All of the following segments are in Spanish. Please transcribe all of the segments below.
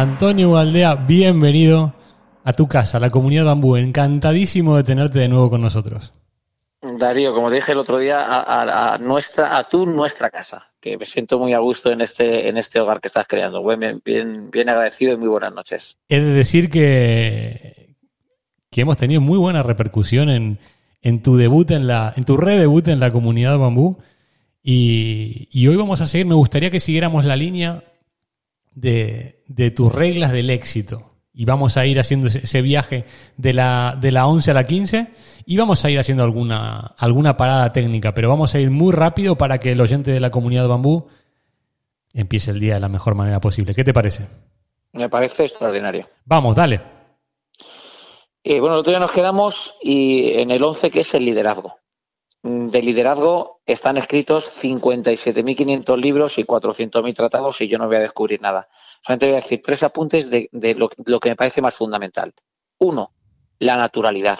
Antonio Valdea, bienvenido a tu casa, la comunidad Bambú. Encantadísimo de tenerte de nuevo con nosotros. Darío, como te dije el otro día, a, nuestra, a tu nuestra casa, que me siento muy a gusto en este, en este hogar que estás creando. Bien, bien, bien agradecido y muy buenas noches. He de decir que, que hemos tenido muy buena repercusión en, en tu debut en la, en tu redebut en la comunidad Bambú. Y, y hoy vamos a seguir. Me gustaría que siguiéramos la línea de, tus reglas del éxito. Y vamos a ir haciendo ese viaje de la, de la 11 a la 15 y vamos a ir haciendo alguna, alguna parada técnica, pero vamos a ir muy rápido para que el oyente de la comunidad de bambú empiece el día de la mejor manera posible. ¿Qué te parece? Me parece extraordinario. Vamos, dale. Eh, bueno, el otro día nos quedamos y en el 11 que es el liderazgo. Mm, de liderazgo están escritos 57.500 libros y 400.000 tratados y yo no voy a descubrir nada. Solamente voy a decir tres apuntes de, lo, que me parece más fundamental. Uno, la naturalidad.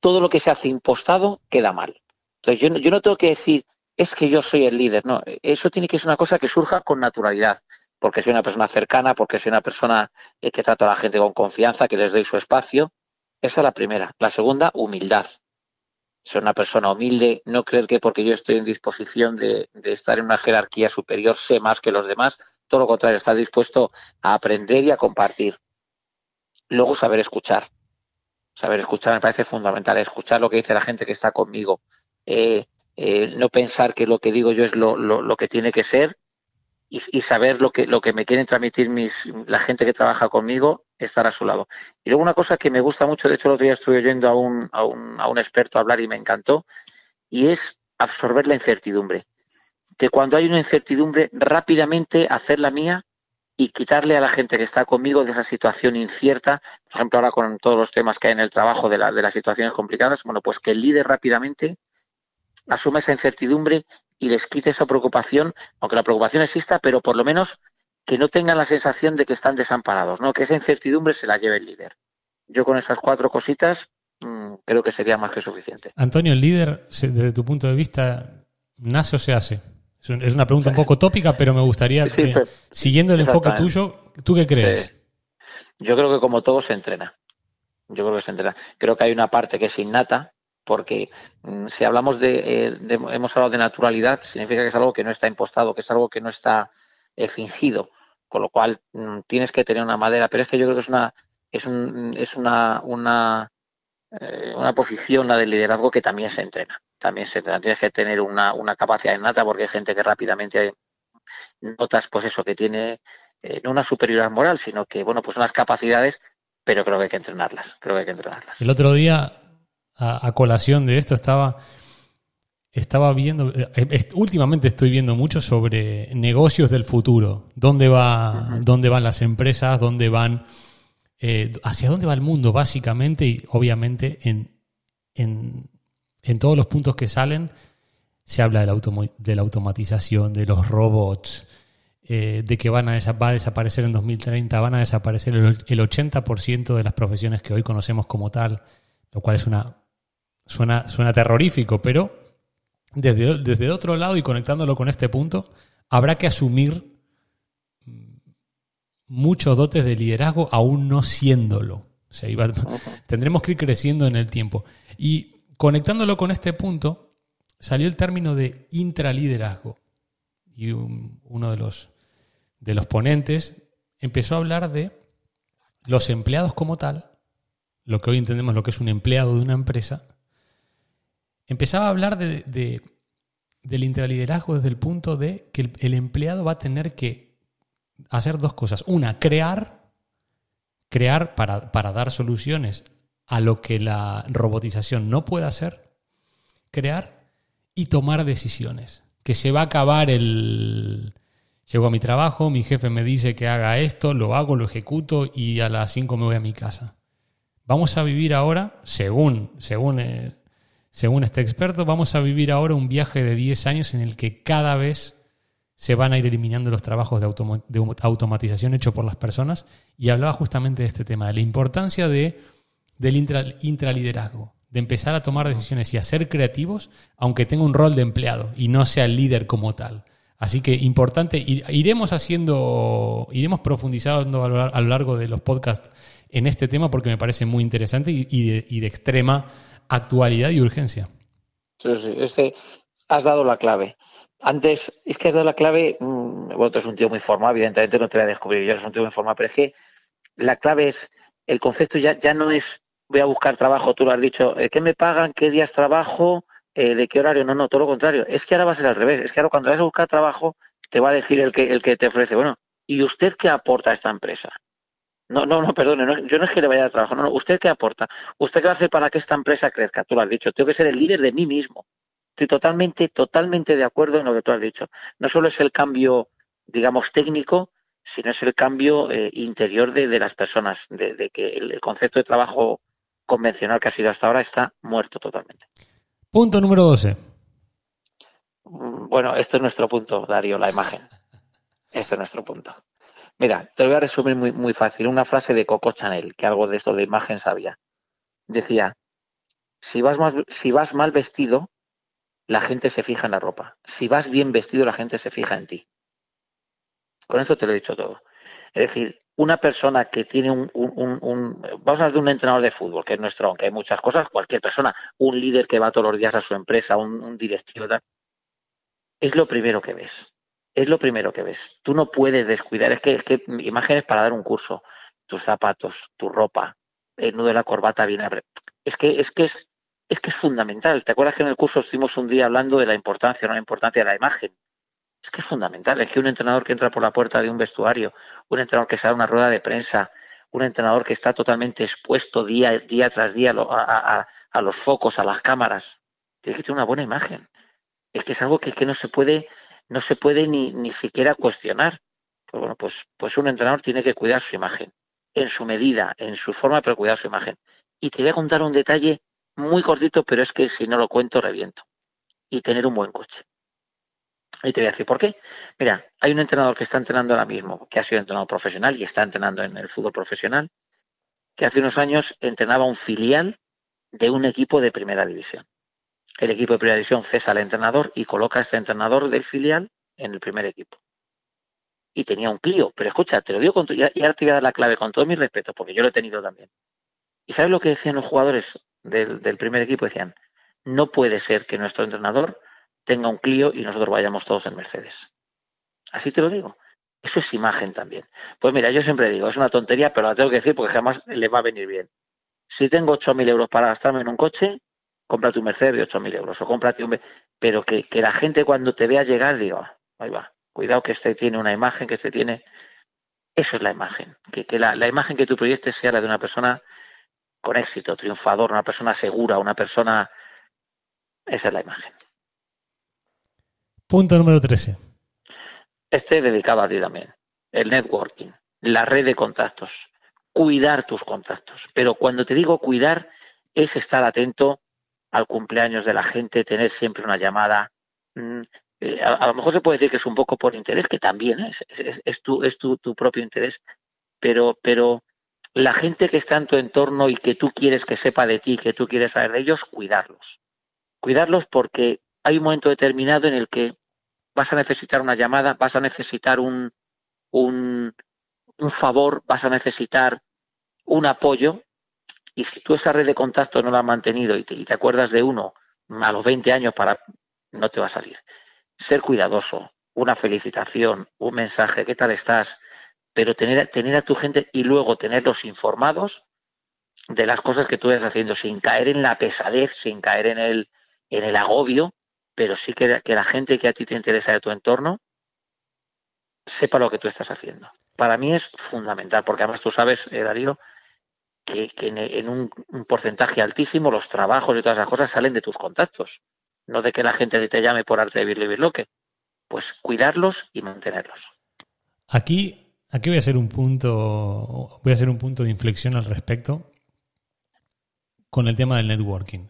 Todo lo que se hace impostado queda mal. Entonces yo, no tengo que decir, es que yo soy el líder. No, eso tiene que ser una cosa que surja con naturalidad porque soy una persona cercana, porque soy una persona eh, que trato a la gente con confianza, que les doy su espacio. Esa es la primera. La segunda, humildad ser una persona humilde, no creer que porque yo estoy en disposición de, estar en una jerarquía superior sé más que los demás, todo lo contrario, estar dispuesto a aprender y a compartir. Luego saber escuchar. Saber escuchar me parece fundamental, escuchar lo que dice la gente que está conmigo. Eh, eh, no pensar que lo que digo yo es lo que tiene que ser y, saber lo que, lo que me quieren transmitir mis, la gente que trabaja conmigo, estar a su lado. Y luego una cosa que me gusta mucho, de hecho el otro día estuve oyendo a un, a un, a un experto hablar y me encantó, y es absorber la incertidumbre. Que cuando hay una incertidumbre, rápidamente hacer la mía y quitarle a la gente que está conmigo de esa situación incierta, por ejemplo, ahora con todos los temas que hay en el trabajo de, la, de las situaciones complicadas, bueno, pues que el líder rápidamente asuma esa incertidumbre y les quite esa preocupación, aunque la preocupación exista, pero por lo menos que no tengan la sensación de que están desamparados, ¿no? Que esa incertidumbre se la lleve el líder. Yo con esas cuatro cositas mm, creo que sería más que suficiente. Antonio, ¿el líder, desde tu punto de vista, nace o se hace? Es una pregunta un poco tópica, pero me gustaría, siguiendo el enfoque tuyo, ¿tú qué crees? Yo creo que como todo se entrena. Yo creo que se entrena. Creo que hay una parte que es innata, porque mm, si hablamos eh, de, hemos hablado de naturalidad, significa que es algo que no está impostado, que es algo que no está eh, fingido, con lo cual mm, tienes que tener una madera, pero es que yo creo que es una es, un, es una una, eh, una posición la del liderazgo que también se entrena, también se entrena, tienes que tener una, una capacidad innata porque hay gente que rápidamente notas pues eso que tiene no una superioridad moral, sino que bueno, pues unas capacidades pero creo que hay que entrenarlas, creo que hay que entrenarlas. El otro día a, colación de esto, estaba, estaba viendo, eh, últimamente estoy viendo mucho sobre negocios del futuro, dónde, va, dónde van las empresas, dónde van, eh, hacia dónde va el mundo, básicamente, y obviamente en, en, en todos los puntos que salen se habla de la, de la automatización, de los robots, eh, de que van a va a desaparecer en 2030, van a desaparecer el, el 80% de las profesiones que hoy conocemos como tal, lo cual es una Suena, terrorífico, pero desde, desde otro lado y conectándolo con este punto, habrá que asumir muchos dotes de liderazgo aún no siéndolo. tendremos que ir creciendo en el tiempo. Y conectándolo con este punto, salió el término de intraliderazgo. Y uno de los, de los ponentes empezó a hablar de los empleados como tal, lo que hoy entendemos lo que es un empleado de una empresa, empezaba a hablar de, del intraliderazgo desde el punto de que el, empleado va a tener que hacer dos cosas. Una, crear, crear para, para dar soluciones a lo que la robotización no puede hacer, crear y tomar decisiones. Que se va a acabar el... Llego a mi trabajo, mi jefe me dice que haga esto, lo hago, lo ejecuto y a las 5 me voy a mi casa. Vamos a vivir ahora, según, según eh, según este experto, vamos a vivir ahora un viaje de 10 años en el que cada vez se van a ir eliminando los trabajos de, automatización hechos por las personas y hablaba justamente de este tema, de la importancia de, del intraliderazgo, de empezar a tomar decisiones y a ser creativos, aunque tenga un rol de empleado y no sea el líder como tal. Así que importante, iremos haciendo, iremos profundizando a lo largo de los podcasts en este tema porque me parece muy interesante y de extrema actualidad y urgencia. Sí, sí, este, has dado la clave. Antes, es que has dado la clave, mm, bueno, tú eres un tío muy formal, evidentemente no te voy a descubrir, yo eres un tío muy formal, pero es que la clave es, el concepto ya, ya no es voy a buscar trabajo, tú lo has dicho, eh, ¿qué me pagan? ¿Qué días trabajo? Eh, ¿De qué horario? No, no, todo lo contrario. Es que ahora va a ser al revés. Es que ahora cuando vas a buscar trabajo, te va a decir el que, el que te ofrece, bueno, ¿y usted qué aporta a esta empresa? No, no, no, perdone, yo no es que le vaya a trabajar, no, no, ¿usted qué aporta? ¿Usted qué va a hacer para que esta empresa crezca? Tú lo has dicho, tengo que ser el líder de mí mismo. Estoy totalmente, totalmente de acuerdo en lo que tú has dicho. No solo es el cambio, digamos, técnico, sino es el cambio eh, interior de, las personas, de, que el, concepto de trabajo convencional que ha sido hasta ahora está muerto totalmente. Punto número 12. Mm, bueno, este es nuestro punto, Darío, la imagen. Este es nuestro punto. Mira, te lo voy a resumir muy, muy fácil. Una frase de Coco Chanel, que algo de esto de imagen sabía. Decía, si vas, mal vestido, la gente se fija en la ropa. Si vas bien vestido, la gente se fija en ti. Con eso te lo he dicho todo. Es decir, una persona que tiene un, vamos a hablar de un entrenador de fútbol, que es nuestro, aunque hay muchas cosas, cualquier persona, un líder que va todos los días a su empresa, un, un directivo, es lo primero que ves es lo primero que ves. Tú no puedes descuidar, es que, es que imágenes para dar un curso, tus zapatos, tu ropa, el nudo de la corbata bien Es que es que es, es que es fundamental. ¿Te acuerdas que en el curso estuvimos un día hablando de la importancia, no la importancia de la imagen? Es que es fundamental. Es que un entrenador que entra por la puerta de un vestuario, un entrenador que sale a una rueda de prensa, un entrenador que está totalmente expuesto día, día tras día a, a, los focos, a las cámaras, tiene que tener una buena imagen. Es que es algo que, que no se puede no se puede ni, ni siquiera cuestionar. Pues bueno, pues, pues un entrenador tiene que cuidar su imagen, en su medida, en su forma, pero cuidar su imagen. Y te voy a contar un detalle muy cortito, pero es que si no lo cuento, reviento. Y tener un buen coche. Y te voy a decir por qué. Mira, hay un entrenador que está entrenando ahora mismo, que ha sido entrenador profesional y está entrenando en el fútbol profesional, que hace unos años entrenaba un filial de un equipo de primera división el equipo de primera división cesa al entrenador y coloca a este entrenador del filial en el primer equipo. Y tenía un Clio, pero escucha, te lo digo con y ahora te voy a dar la clave con todo mi respeto, porque yo lo he tenido también. ¿Y sabes lo que decían los jugadores del, del primer equipo? Decían, no puede ser que nuestro entrenador tenga un Clio y nosotros vayamos todos en Mercedes. Así te lo digo. Eso es imagen también. Pues mira, yo siempre digo, es una tontería, pero la tengo que decir porque jamás le va a venir bien. Si tengo 8.000 euros para gastarme en un coche, cómprate un Mercedes de 8.000 euros o cómprate un... Pero que, la gente cuando te vea llegar diga, ahí va, cuidado que este tiene una imagen, que este tiene... Eso es la imagen, que, que la, imagen que tú proyectes sea la de una persona con éxito, triunfador, una persona segura, una persona... Esa es la imagen. Punto número 13. Este dedicado a ti también. El networking, la red de contactos, cuidar tus contactos. Pero cuando te digo cuidar, es estar atento al cumpleaños de la gente, tener siempre una llamada. Mm, eh, a, lo mejor se puede decir que es un poco por interés, que también es, es, tu, es tu, propio interés, pero, pero la gente que está en tu entorno y que tú quieres que sepa de ti, que tú quieres saber de ellos, cuidarlos. Cuidarlos porque hay un momento determinado en el que vas a necesitar una llamada, vas a necesitar un, un, un favor, vas a necesitar un apoyo y si tú esa red de contacto no la has mantenido y te, acuerdas de uno a los 20 años, para no te va a salir. Ser cuidadoso, una felicitación, un mensaje, ¿qué tal estás? Pero tener, tener a tu gente y luego tenerlos informados de las cosas que tú estás haciendo, sin caer en la pesadez, sin caer en el, en el agobio, pero sí que, que la gente que a ti te interesa de tu entorno sepa lo que tú estás haciendo. Para mí es fundamental, porque además tú sabes, eh, Darío, que, en, un, porcentaje altísimo los trabajos y todas esas cosas salen de tus contactos, no de que la gente te llame por arte de birle Pues cuidarlos y mantenerlos. Aquí, aquí voy a hacer un punto, voy a hacer un punto de inflexión al respecto con el tema del networking.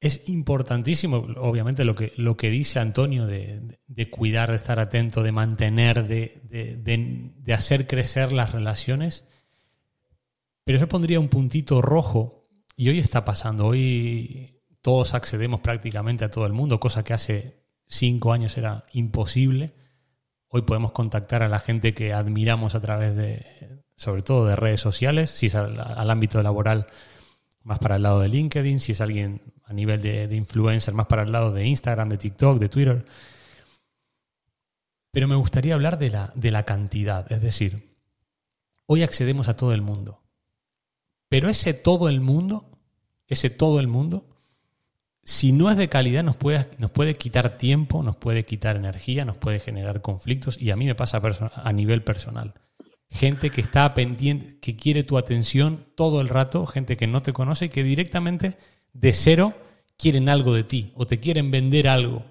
Es importantísimo, obviamente, lo que, lo que dice Antonio de, cuidar, de estar atento, de mantener, de, de, hacer crecer las relaciones. Pero yo pondría un puntito rojo, y hoy está pasando. Hoy todos accedemos prácticamente a todo el mundo, cosa que hace cinco años era imposible. Hoy podemos contactar a la gente que admiramos a través de, sobre todo de redes sociales, si es al ámbito laboral más para el lado de LinkedIn, si es alguien a nivel de, influencer, más para el lado de Instagram, de TikTok, de Twitter. Pero me gustaría hablar de la, de la cantidad, es decir, hoy accedemos a todo el mundo. Pero ese todo el mundo, ese todo el mundo, si no es de calidad, nos puede, nos puede quitar tiempo, nos puede quitar energía, nos puede generar conflictos y a mí me pasa a nivel personal gente que está pendiente, que quiere tu atención todo el rato, gente que no te conoce y que directamente de cero quieren algo de ti o te quieren vender algo.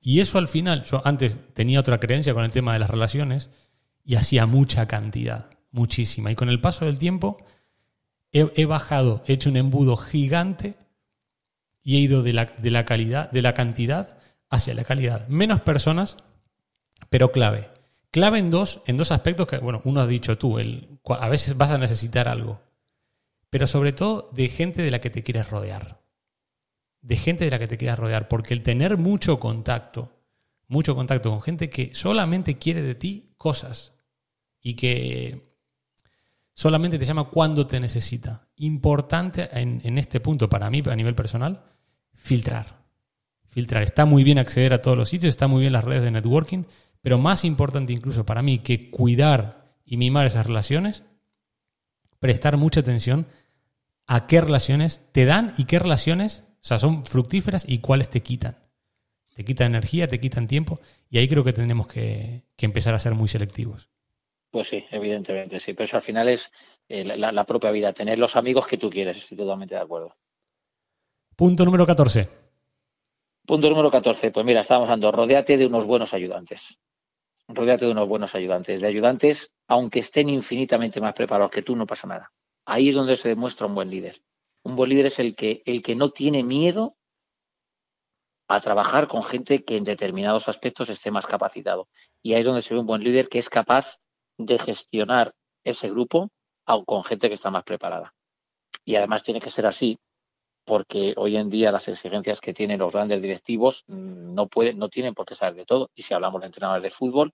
Y eso al final, yo antes tenía otra creencia con el tema de las relaciones y hacía mucha cantidad, muchísima. Y con el paso del tiempo he, bajado, he hecho un embudo gigante y he ido de la, de la calidad, de la cantidad hacia la calidad. Menos personas, pero clave. Clave en dos, en dos aspectos que, bueno, uno has dicho tú, a veces vas a necesitar algo, pero sobre todo de gente de la que te quieres rodear. De gente de la que te quieras rodear, porque el tener mucho contacto, mucho contacto con gente que solamente quiere de ti cosas y que solamente te llama cuando te necesita. Importante en, este punto para mí, a nivel personal, filtrar. Filtrar. Está muy bien acceder a todos los sitios, está muy bien las redes de networking, pero más importante incluso para mí que cuidar y mimar esas relaciones, prestar mucha atención a qué relaciones te dan y qué relaciones son fructíferas y cuáles te quitan. Te quitan energía, te quitan tiempo y ahí creo que tenemos que, empezar a ser muy selectivos. Pues sí, evidentemente, sí. Pero eso al final es eh, la, la, propia vida, tener los amigos que tú quieres, estoy totalmente de acuerdo. Punto número 14. Punto número 14. Pues mira, estábamos hablando, rodeate de unos buenos ayudantes rodeate de unos buenos ayudantes. De ayudantes, aunque estén infinitamente más preparados que tú, no pasa nada. Ahí es donde se demuestra un buen líder. Un buen líder es el que, el que no tiene miedo a trabajar con gente que en determinados aspectos esté más capacitado. Y ahí es donde se ve un buen líder que es capaz de gestionar ese grupo aun con gente que está más preparada. Y además tiene que ser así porque hoy en día las exigencias que tienen los grandes directivos no pueden, no tienen por qué saber de todo. Y si hablamos de entrenadores de fútbol,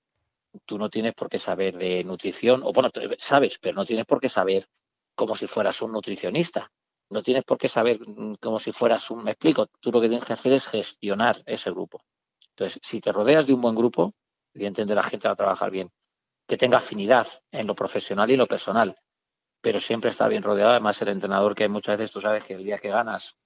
tú no tienes por qué saber de nutrición, o bueno, sabes, pero no tienes por qué saber como si fueras un nutricionista. No tienes por qué saber mm, como si fueras un, me explico, tú lo que tienes que hacer es gestionar ese grupo. Entonces, si te rodeas de un buen grupo, evidentemente la gente va a trabajar bien, que tenga afinidad en lo profesional y en lo personal, pero siempre está bien rodeado. Además, el entrenador que muchas veces tú sabes que el día que ganas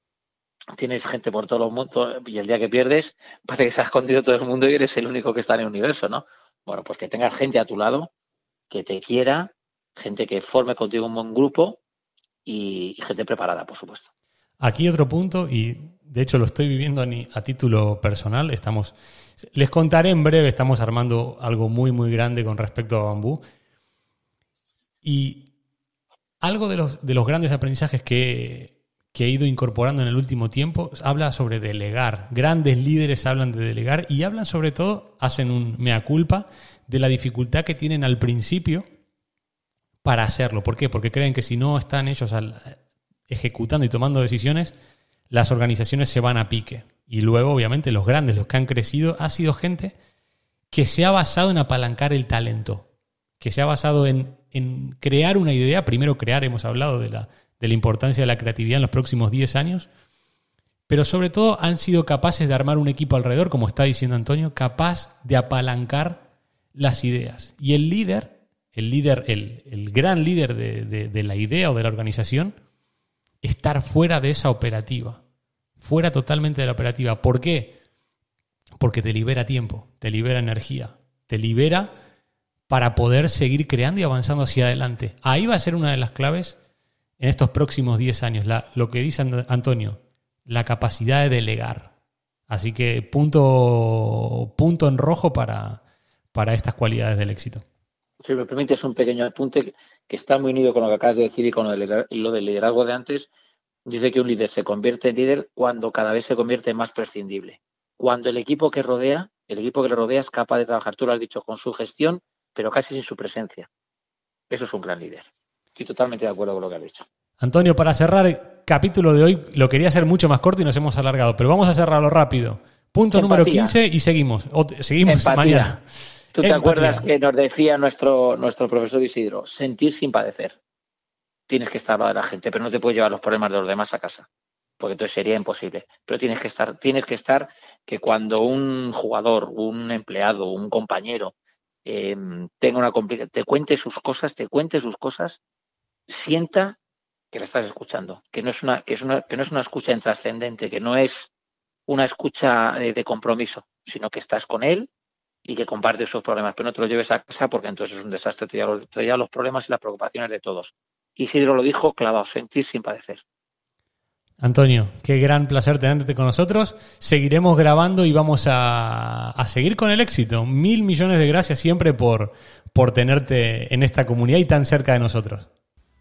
tienes gente por todos los mundos y el día que pierdes parece que se ha escondido todo el mundo y eres el único que está en el universo, ¿no? Bueno, pues que tengas gente a tu lado que te quiera, gente que forme contigo un buen grupo y, gente preparada, por supuesto. Aquí otro punto, y de hecho lo estoy viviendo a, título personal. Estamos, les contaré en breve, estamos armando algo muy, muy grande con respecto a bambú. Y algo de los, de los grandes aprendizajes que, que he ido incorporando en el último tiempo habla sobre delegar. Grandes líderes hablan de delegar y hablan sobre todo, hacen un mea culpa de la dificultad que tienen al principio para hacerlo. ¿Por qué? Porque creen que si no están ellos ejecutando y tomando decisiones, las organizaciones se van a pique. Y luego, obviamente, los grandes, los que han crecido, ha sido gente que se ha basado en apalancar el talento, que se ha basado en en crear una idea, primero crear, hemos hablado de la, de la importancia de la creatividad en los próximos 10 años, pero sobre todo han sido capaces de armar un equipo alrededor, como está diciendo Antonio, capaz de apalancar las ideas. Y el líder, el líder, el, gran líder de, la idea o de la organización, estar fuera de esa operativa, fuera totalmente de la operativa. ¿Por qué? Porque te libera tiempo, te libera energía, te libera para poder seguir creando y avanzando hacia adelante. Ahí va a ser una de las claves en estos próximos 10 años, lo que dice Antonio, la capacidad de delegar. Así que punto, punto en rojo para, para estas cualidades del éxito. Si me permites un pequeño apunte que está muy unido con lo que acabas de decir y con lo del liderazgo de antes, dice que un líder se convierte en líder cuando cada vez se convierte en más prescindible. Cuando el equipo que rodea, el equipo que le rodea es capaz de trabajar, tú lo has dicho, con su gestión, pero casi sin su presencia. Eso es un gran líder. Estoy totalmente de acuerdo con lo que has dicho. Antonio, para cerrar el capítulo de hoy, lo quería hacer mucho más corto y nos hemos alargado, pero vamos a cerrarlo rápido. Punto número 15 y seguimos. seguimos mañana. ¿Tú te acuerdas que nos decía nuestro, nuestro profesor Isidro? Sentir sin padecer. Tienes que estar al lado de la gente, pero no te puedes llevar los problemas de los demás a casa, porque entonces sería imposible. Pero tienes que estar, tienes que estar que cuando un jugador, un empleado, un compañero em, tenga una te cuente sus cosas, te cuente sus cosas, sienta que le estás escuchando, que no es una, que es una, que no es una escucha intrascendente, que no es una escucha de compromiso, sino que estás con él y que comparte sus problemas, pero no te los lleves a casa porque entonces es un desastre, te lleva los, problemas y las preocupaciones de todos. Isidro lo dijo clavado, sentir sin padecer. Antonio, qué gran placer tenerte con nosotros. Seguiremos grabando y vamos a, seguir con el éxito. Mil millones de gracias siempre por, por tenerte en esta comunidad y tan cerca de nosotros.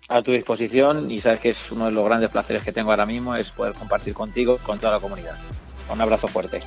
A tu disposición y sabes que es uno de los grandes placeres que tengo ahora mismo es poder compartir contigo, con toda la comunidad. Un abrazo fuerte.